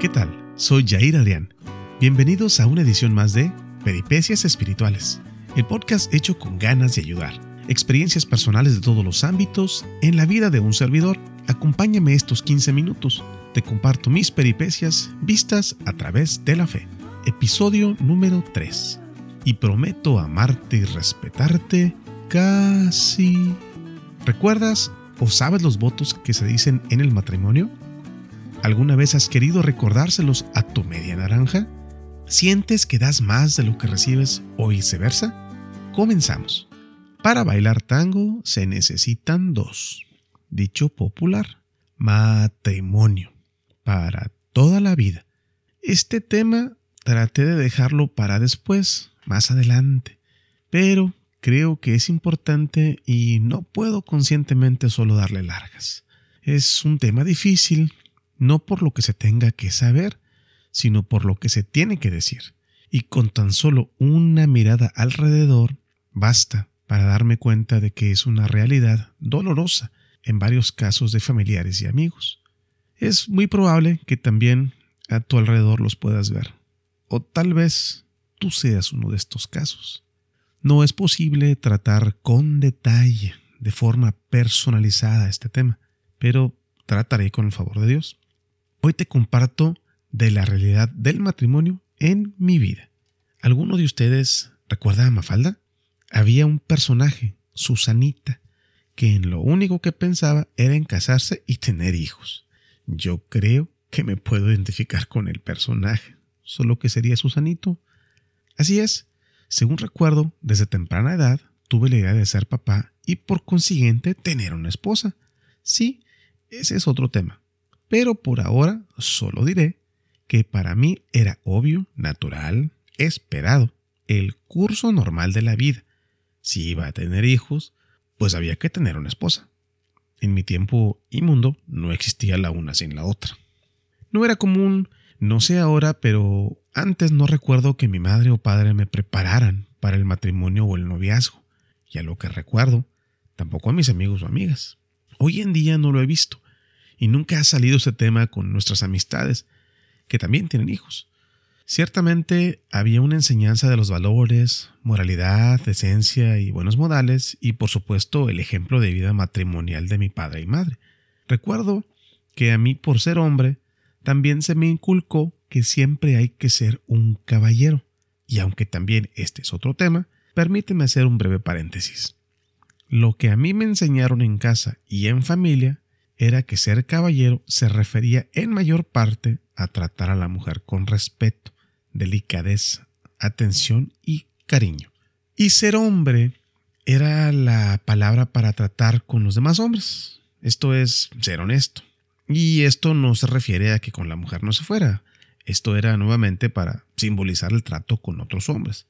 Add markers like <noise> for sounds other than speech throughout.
¿Qué tal? Soy Jair Adrián. Bienvenidos a una edición más de Peripecias Espirituales, el podcast hecho con ganas de ayudar. Experiencias personales de todos los ámbitos en la vida de un servidor. Acompáñame estos 15 minutos. Te comparto mis peripecias vistas a través de la fe. Episodio número 3. Y prometo amarte y respetarte casi. ¿Recuerdas o sabes los votos que se dicen en el matrimonio? ¿Alguna vez has querido recordárselos a tu media naranja? ¿Sientes que das más de lo que recibes o viceversa? Comenzamos. Para bailar tango se necesitan dos. Dicho popular, matrimonio. Para toda la vida. Este tema traté de dejarlo para después, más adelante. Pero creo que es importante y no puedo conscientemente solo darle largas. Es un tema difícil no por lo que se tenga que saber, sino por lo que se tiene que decir. Y con tan solo una mirada alrededor basta para darme cuenta de que es una realidad dolorosa en varios casos de familiares y amigos. Es muy probable que también a tu alrededor los puedas ver. O tal vez tú seas uno de estos casos. No es posible tratar con detalle, de forma personalizada este tema, pero trataré con el favor de Dios. Hoy te comparto de la realidad del matrimonio en mi vida. ¿Alguno de ustedes recuerda a Mafalda? Había un personaje, Susanita, que en lo único que pensaba era en casarse y tener hijos. Yo creo que me puedo identificar con el personaje, solo que sería Susanito. Así es, según recuerdo, desde temprana edad tuve la idea de ser papá y por consiguiente tener una esposa. Sí, ese es otro tema pero por ahora solo diré que para mí era obvio, natural, esperado, el curso normal de la vida. Si iba a tener hijos, pues había que tener una esposa. En mi tiempo inmundo no existía la una sin la otra. No era común, no sé ahora, pero antes no recuerdo que mi madre o padre me prepararan para el matrimonio o el noviazgo, y a lo que recuerdo, tampoco a mis amigos o amigas. Hoy en día no lo he visto, y nunca ha salido ese tema con nuestras amistades, que también tienen hijos. Ciertamente había una enseñanza de los valores, moralidad, decencia y buenos modales, y por supuesto el ejemplo de vida matrimonial de mi padre y madre. Recuerdo que a mí, por ser hombre, también se me inculcó que siempre hay que ser un caballero. Y aunque también este es otro tema, permíteme hacer un breve paréntesis. Lo que a mí me enseñaron en casa y en familia era que ser caballero se refería en mayor parte a tratar a la mujer con respeto, delicadeza, atención y cariño. Y ser hombre era la palabra para tratar con los demás hombres. Esto es ser honesto. Y esto no se refiere a que con la mujer no se fuera. Esto era nuevamente para simbolizar el trato con otros hombres.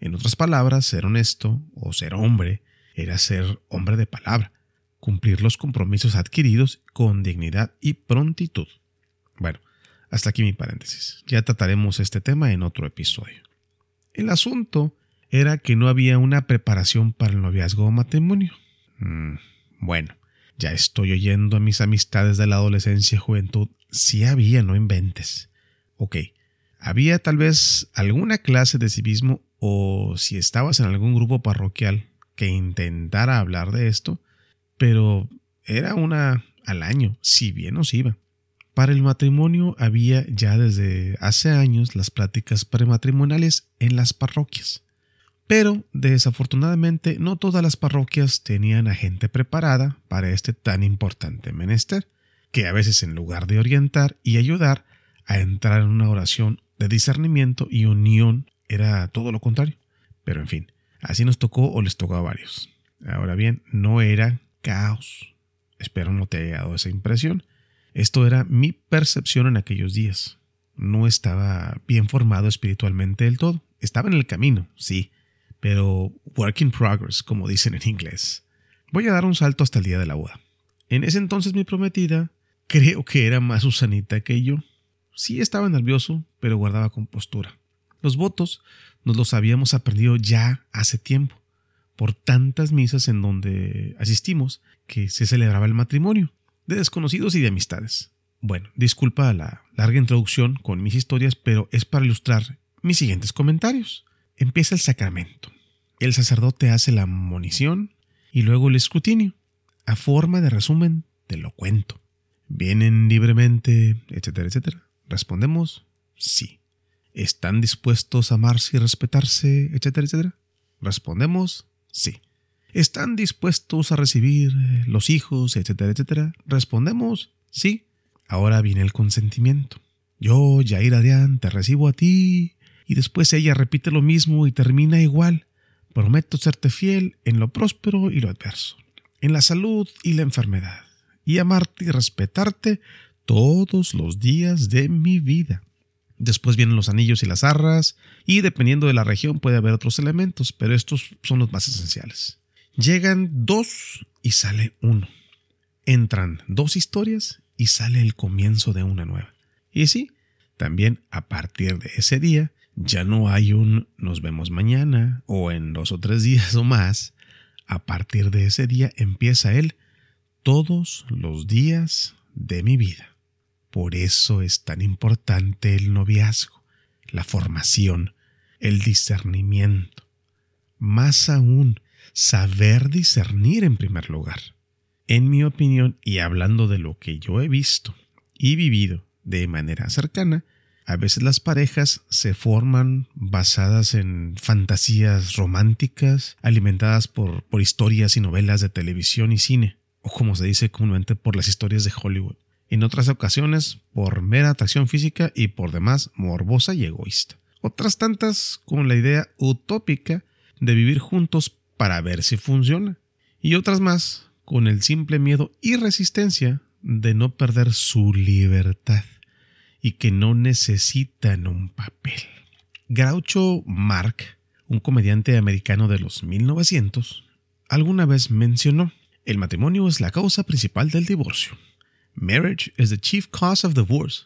En otras palabras, ser honesto o ser hombre era ser hombre de palabra, cumplir los compromisos adquiridos con dignidad y prontitud. Bueno, hasta aquí mi paréntesis. Ya trataremos este tema en otro episodio. El asunto era que no había una preparación para el noviazgo o matrimonio. Mm, bueno, ya estoy oyendo a mis amistades de la adolescencia y juventud. Sí había, no inventes. Ok, había tal vez alguna clase de civismo o si estabas en algún grupo parroquial que intentara hablar de esto, pero era una al año, si bien nos iba. Para el matrimonio había ya desde hace años las pláticas prematrimoniales en las parroquias. Pero desafortunadamente no todas las parroquias tenían a gente preparada para este tan importante menester, que a veces en lugar de orientar y ayudar a entrar en una oración de discernimiento y unión era todo lo contrario. Pero en fin, así nos tocó o les tocó a varios. Ahora bien, no era caos. Espero no te haya dado esa impresión. Esto era mi percepción en aquellos días. No estaba bien formado espiritualmente del todo. Estaba en el camino, sí, pero work in progress, como dicen en inglés. Voy a dar un salto hasta el día de la boda. En ese entonces mi prometida creo que era más Susanita que yo. Sí estaba nervioso, pero guardaba compostura. Los votos nos los habíamos aprendido ya hace tiempo por tantas misas en donde asistimos que se celebraba el matrimonio, de desconocidos y de amistades. Bueno, disculpa la larga introducción con mis historias, pero es para ilustrar mis siguientes comentarios. Empieza el sacramento. El sacerdote hace la monición y luego el escrutinio. A forma de resumen, te lo cuento. ¿Vienen libremente, etcétera, etcétera? Respondemos, sí. ¿Están dispuestos a amarse y respetarse, etcétera, etcétera? Respondemos, sí. ¿Están dispuestos a recibir eh, los hijos, etcétera, etcétera? Respondemos, sí. Ahora viene el consentimiento. Yo, Jair Adrián, te recibo a ti. Y después ella repite lo mismo y termina igual. Prometo serte fiel en lo próspero y lo adverso, en la salud y la enfermedad, y amarte y respetarte todos los días de mi vida. Después vienen los anillos y las arras, y dependiendo de la región puede haber otros elementos, pero estos son los más esenciales. Llegan dos y sale uno. Entran dos historias y sale el comienzo de una nueva. Y sí, también a partir de ese día ya no hay un nos vemos mañana o en dos o tres días o más. A partir de ese día empieza él todos los días de mi vida. Por eso es tan importante el noviazgo, la formación, el discernimiento. Más aún, saber discernir en primer lugar. En mi opinión, y hablando de lo que yo he visto y vivido de manera cercana, a veces las parejas se forman basadas en fantasías románticas, alimentadas por, historias y novelas de televisión y cine, o como se dice comúnmente por las historias de Hollywood. En otras ocasiones, por mera atracción física y por demás morbosa y egoísta. Otras tantas con la idea utópica de vivir juntos para ver si funciona. Y otras más con el simple miedo y resistencia de no perder su libertad y que no necesitan un papel. Groucho Mark, un comediante americano de los 1900, alguna vez mencionó, el matrimonio es la causa principal del divorcio. Marriage is the chief cause of divorce.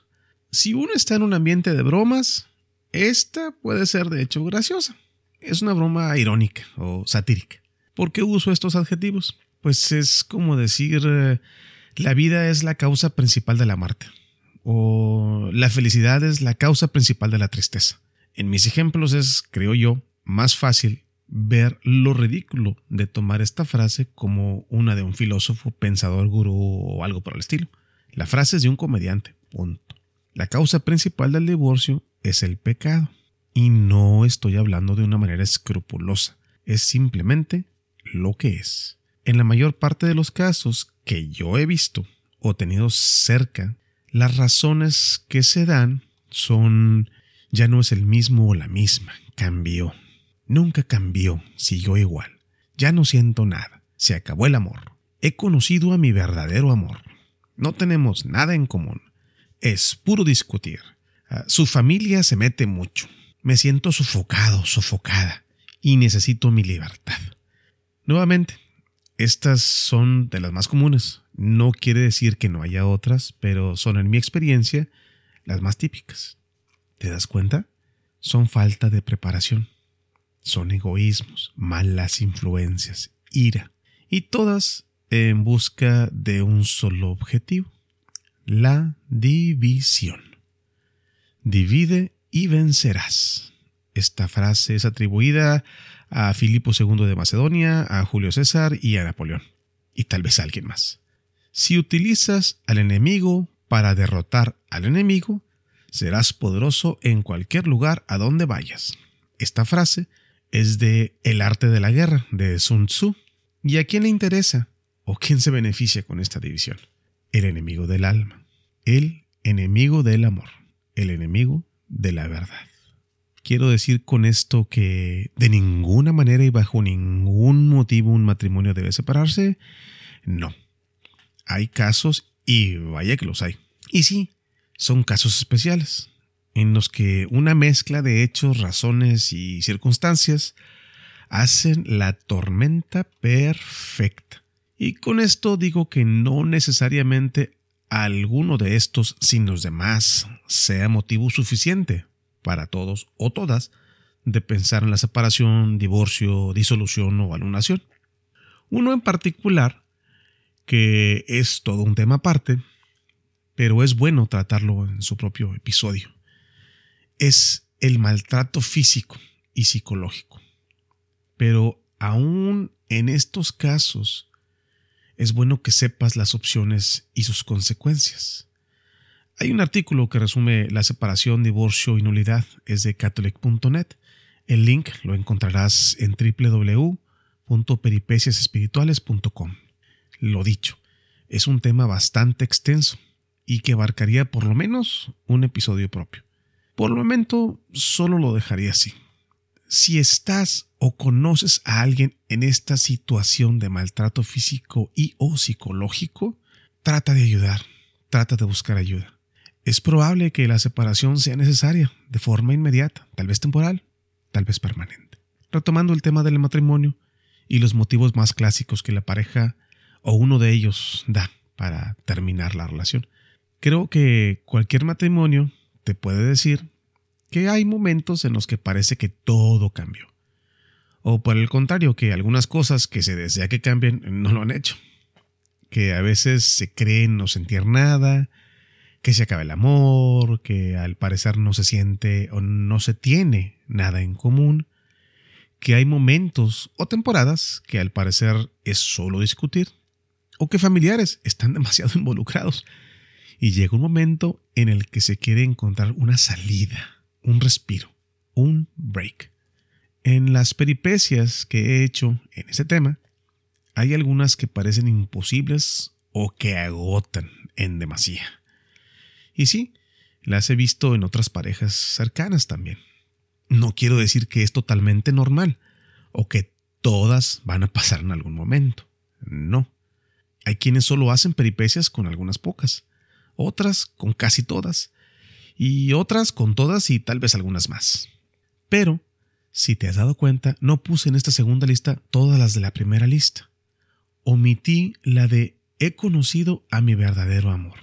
Si uno está en un ambiente de bromas, esta puede ser de hecho graciosa. Es una broma irónica o satírica. ¿Por qué uso estos adjetivos? pues es como decir, eh, la vida es la causa principal de la muerte, o la felicidad es la causa principal de la tristeza. En mis ejemplos es, creo yo, más fácil ver lo ridículo de tomar esta frase como una de un filósofo, pensador, gurú o algo por el estilo. La frase es de un comediante, punto. La causa principal del divorcio es el pecado. Y no estoy hablando de una manera escrupulosa, es simplemente lo que es. En la mayor parte de los casos que yo he visto o tenido cerca, las razones que se dan son ya no es el mismo o la misma, cambió. Nunca cambió, siguió igual. Ya no siento nada, se acabó el amor. He conocido a mi verdadero amor. No tenemos nada en común. Es puro discutir. Ah, su familia se mete mucho. Me siento sofocado, sofocada, y necesito mi libertad. Nuevamente, estas son de las más comunes. No quiere decir que no haya otras, pero son en mi experiencia las más típicas. ¿Te das cuenta? Son falta de preparación. Son egoísmos, malas influencias, ira. Y todas en busca de un solo objetivo. La división. Divide y vencerás. Esta frase es atribuida a Filipo II de Macedonia, a Julio César y a Napoleón, y tal vez a alguien más. Si utilizas al enemigo para derrotar al enemigo, serás poderoso en cualquier lugar a donde vayas. Esta frase es de El arte de la guerra, de Sun Tzu. ¿Y a quién le interesa o quién se beneficia con esta división? El enemigo del alma, el enemigo del amor, el enemigo de la verdad. Quiero decir con esto que de ninguna manera y bajo ningún motivo un matrimonio debe separarse. No. Hay casos y vaya que los hay. Y sí, son casos especiales, en los que una mezcla de hechos, razones y circunstancias hacen la tormenta perfecta. Y con esto digo que no necesariamente alguno de estos sin los demás sea motivo suficiente para todos o todas de pensar en la separación, divorcio, disolución o alunación. Uno en particular, que es todo un tema aparte, pero es bueno tratarlo en su propio episodio. Es el maltrato físico y psicológico. Pero aún en estos casos, es bueno que sepas las opciones y sus consecuencias. Hay un artículo que resume la separación, divorcio y nulidad, es de catholic.net. El link lo encontrarás en www.peripeciasespirituales.com. Lo dicho, es un tema bastante extenso y que abarcaría por lo menos un episodio propio. Por el momento solo lo dejaría así. Si estás o conoces a alguien en esta situación de maltrato físico y o psicológico, trata de ayudar, trata de buscar ayuda. Es probable que la separación sea necesaria de forma inmediata, tal vez temporal, tal vez permanente. Retomando el tema del matrimonio y los motivos más clásicos que la pareja o uno de ellos da para terminar la relación. Creo que cualquier matrimonio te puede decir que hay momentos en los que parece que todo cambió o por el contrario, que algunas cosas que se desea que cambien no lo han hecho. Que a veces se creen no sentir nada, que se acaba el amor, que al parecer no se siente o no se tiene nada en común, que hay momentos o temporadas que al parecer es solo discutir, o que familiares están <laughs> demasiado involucrados. Y llega un momento en el que se quiere encontrar una salida, un respiro, un break. En las peripecias que he hecho en ese tema, hay algunas que parecen imposibles o que agotan en demasía. Y sí, las he visto en otras parejas cercanas también. No quiero decir que es totalmente normal o que todas van a pasar en algún momento. No. Hay quienes solo hacen peripecias con algunas pocas, otras con casi todas, y otras con todas y tal vez algunas más. Pero si te has dado cuenta, no puse en esta segunda lista todas las de la primera lista. Omití la de he conocido a mi verdadero amor.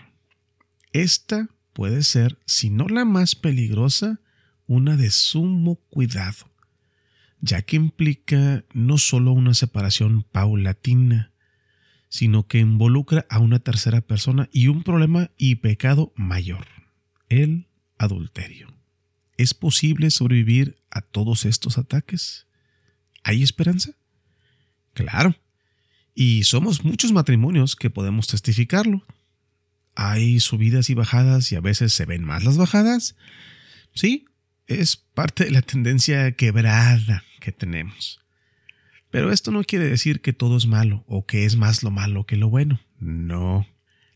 Esta puede ser, si no la más peligrosa, una de sumo cuidado, ya que implica no solo una separación paulatina, sino que involucra a una tercera persona y un problema y pecado mayor, el adulterio. ¿Es posible sobrevivir a todos estos ataques? ¿Hay esperanza? Claro. Y somos muchos matrimonios que podemos testificarlo. Hay subidas y bajadas y a veces se ven más las bajadas. Sí, es parte de la tendencia quebrada que tenemos. Pero esto no quiere decir que todo es malo o que es más lo malo que lo bueno. No.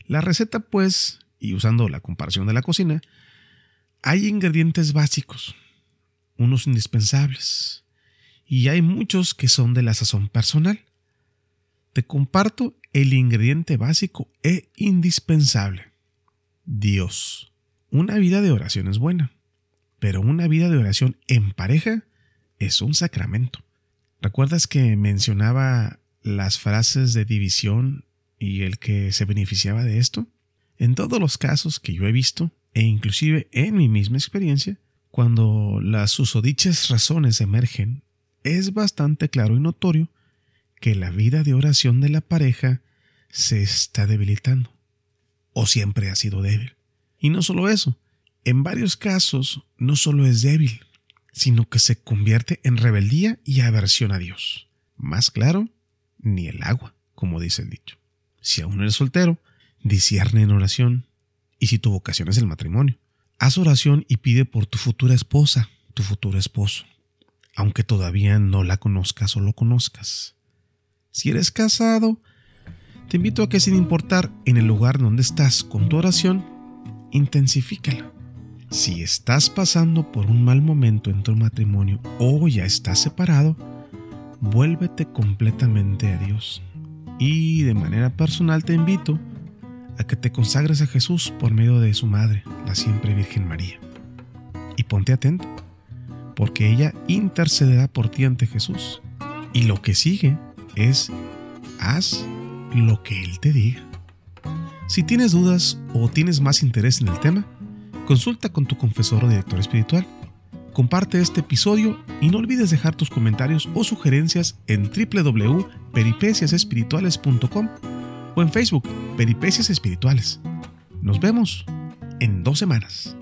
La receta, pues, y usando la comparación de la cocina, hay ingredientes básicos, unos indispensables, y hay muchos que son de la sazón personal. Te comparto el ingrediente básico e indispensable. Dios. Una vida de oración es buena, pero una vida de oración en pareja es un sacramento. ¿Recuerdas que mencionaba las frases de división y el que se beneficiaba de esto? En todos los casos que yo he visto, e inclusive en mi misma experiencia, cuando las susodichas razones emergen, es bastante claro y notorio que la vida de oración de la pareja se está debilitando, o siempre ha sido débil. Y no solo eso, en varios casos no solo es débil, sino que se convierte en rebeldía y aversión a Dios. Más claro, ni el agua, como dice el dicho. Si aún eres soltero, discierne en oración, y si tu vocación es el matrimonio. Haz oración y pide por tu futura esposa, tu futuro esposo, aunque todavía no la conozcas o lo conozcas. Si eres casado, te invito a que sin importar en el lugar donde estás con tu oración, intensifícala. Si estás pasando por un mal momento en tu matrimonio o ya estás separado, vuélvete completamente a Dios. Y de manera personal te invito a que te consagres a Jesús por medio de su Madre, la siempre Virgen María. Y ponte atento, porque ella intercederá por ti ante Jesús. Y lo que sigue es, haz lo que Él te diga. Si tienes dudas o tienes más interés en el tema, consulta con tu confesor o director espiritual. Comparte este episodio y no olvides dejar tus comentarios o sugerencias en www.peripeciasespirituales.com o en Facebook, Peripecias Espirituales. Nos vemos en dos semanas.